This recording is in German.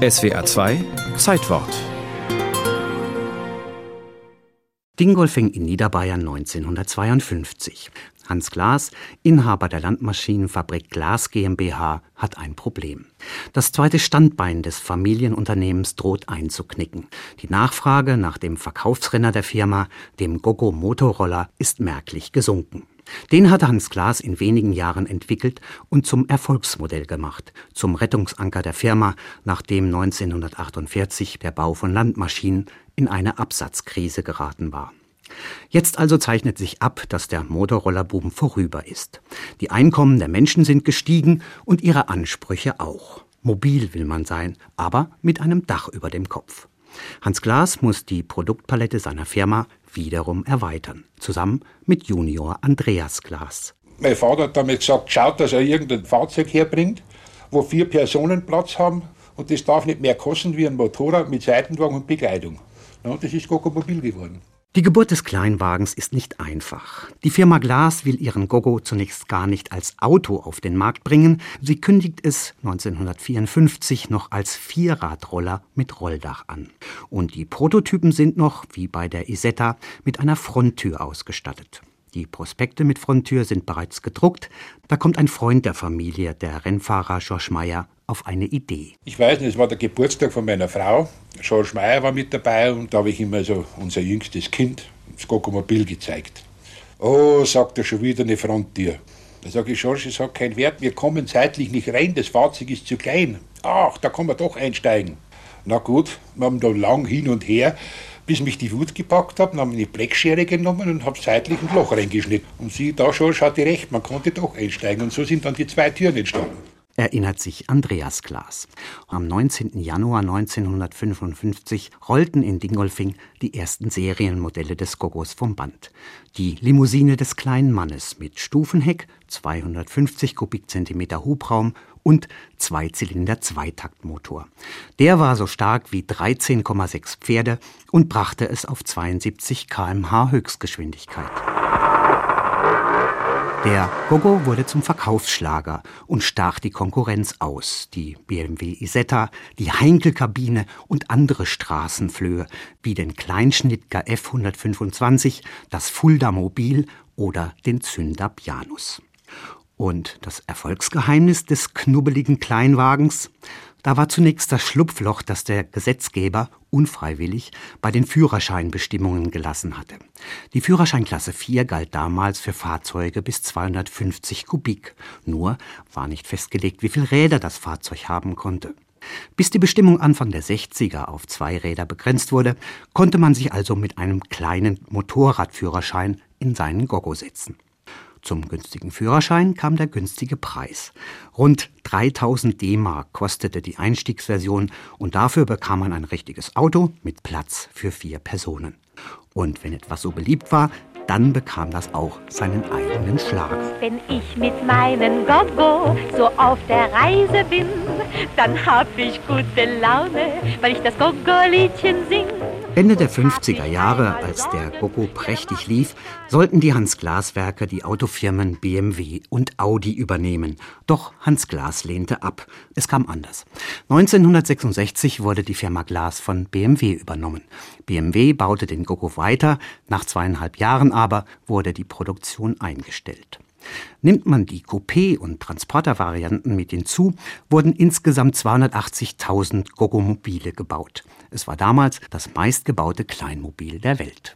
SWR 2 Zeitwort Dingolfing in Niederbayern 1952. Hans Glas, Inhaber der Landmaschinenfabrik Glas GmbH, hat ein Problem. Das zweite Standbein des Familienunternehmens droht einzuknicken. Die Nachfrage nach dem Verkaufsrenner der Firma, dem Gogo Motorroller, ist merklich gesunken. Den hatte Hans Glas in wenigen Jahren entwickelt und zum Erfolgsmodell gemacht, zum Rettungsanker der Firma, nachdem 1948 der Bau von Landmaschinen in eine Absatzkrise geraten war. Jetzt also zeichnet sich ab, dass der Motorrollerboom vorüber ist. Die Einkommen der Menschen sind gestiegen und ihre Ansprüche auch. Mobil will man sein, aber mit einem Dach über dem Kopf. Hans Glas muss die Produktpalette seiner Firma wiederum erweitern, zusammen mit Junior Andreas Glas. Mein Vater hat damit gesagt, schaut, dass er irgendein Fahrzeug herbringt, wo vier Personen Platz haben und das darf nicht mehr kosten wie ein Motorrad mit Seitenwagen und Begleitung. Ja, das ist Gogo Mobil geworden. Die Geburt des Kleinwagens ist nicht einfach. Die Firma Glas will ihren Gogo zunächst gar nicht als Auto auf den Markt bringen. Sie kündigt es 1954 noch als Vierradroller mit Rolldach an. Und die Prototypen sind noch, wie bei der Isetta, mit einer Fronttür ausgestattet. Die Prospekte mit Fronttür sind bereits gedruckt. Da kommt ein Freund der Familie, der Rennfahrer George Meyer, auf eine Idee. Ich weiß nicht, es war der Geburtstag von meiner Frau. George Meyer war mit dabei und da habe ich immer so unser jüngstes Kind das Gokomobil gezeigt. Oh, sagt er schon wieder eine Fronttür. Da sage ich, George, es hat keinen Wert, wir kommen zeitlich nicht rein, das Fahrzeug ist zu klein. Ach, da kann man doch einsteigen. Na gut, wir haben da lang hin und her bis mich die Wut gepackt hat, habe ich eine Blechschere genommen und habe seitlich ein Loch reingeschnitten. Und sie, da schon, schaut recht, man konnte doch einsteigen. Und so sind dann die zwei Türen entstanden erinnert sich Andreas Glas. Am 19. Januar 1955 rollten in Dingolfing die ersten Serienmodelle des Gogos vom Band. Die Limousine des kleinen Mannes mit Stufenheck, 250 Kubikzentimeter Hubraum und Zweizylinder-Zweitaktmotor. Der war so stark wie 13,6 Pferde und brachte es auf 72 kmh Höchstgeschwindigkeit. Der Gogo wurde zum Verkaufsschlager und stach die Konkurrenz aus. Die BMW Isetta, die Heinkel-Kabine und andere Straßenflöhe wie den Kleinschnittger F125, das Fulda Mobil oder den Zünder Pianus. Und das Erfolgsgeheimnis des knubbeligen Kleinwagens? Da war zunächst das Schlupfloch, das der Gesetzgeber unfreiwillig bei den Führerscheinbestimmungen gelassen hatte. Die Führerscheinklasse 4 galt damals für Fahrzeuge bis 250 Kubik. Nur war nicht festgelegt, wie viele Räder das Fahrzeug haben konnte. Bis die Bestimmung Anfang der 60er auf zwei Räder begrenzt wurde, konnte man sich also mit einem kleinen Motorradführerschein in seinen Gogo setzen. Zum günstigen Führerschein kam der günstige Preis. Rund 3000 D-Mark kostete die Einstiegsversion und dafür bekam man ein richtiges Auto mit Platz für vier Personen. Und wenn etwas so beliebt war, dann bekam das auch seinen eigenen Schlager. Wenn ich mit meinen Gogo so auf der Reise bin, dann hab ich gute Laune, weil ich das Gogo-Liedchen sing. Ende der 50er Jahre, als der Gogo prächtig lief, sollten die Hans Glas Werke die Autofirmen BMW und Audi übernehmen. Doch Hans Glas lehnte ab. Es kam anders. 1966 wurde die Firma Glas von BMW übernommen. BMW baute den Gogo weiter, nach zweieinhalb Jahren aber wurde die Produktion eingestellt. Nimmt man die Coupé- und Transportervarianten mit hinzu, wurden insgesamt 280.000 Gogomobile gebaut. Es war damals das meistgebaute Kleinmobil der Welt.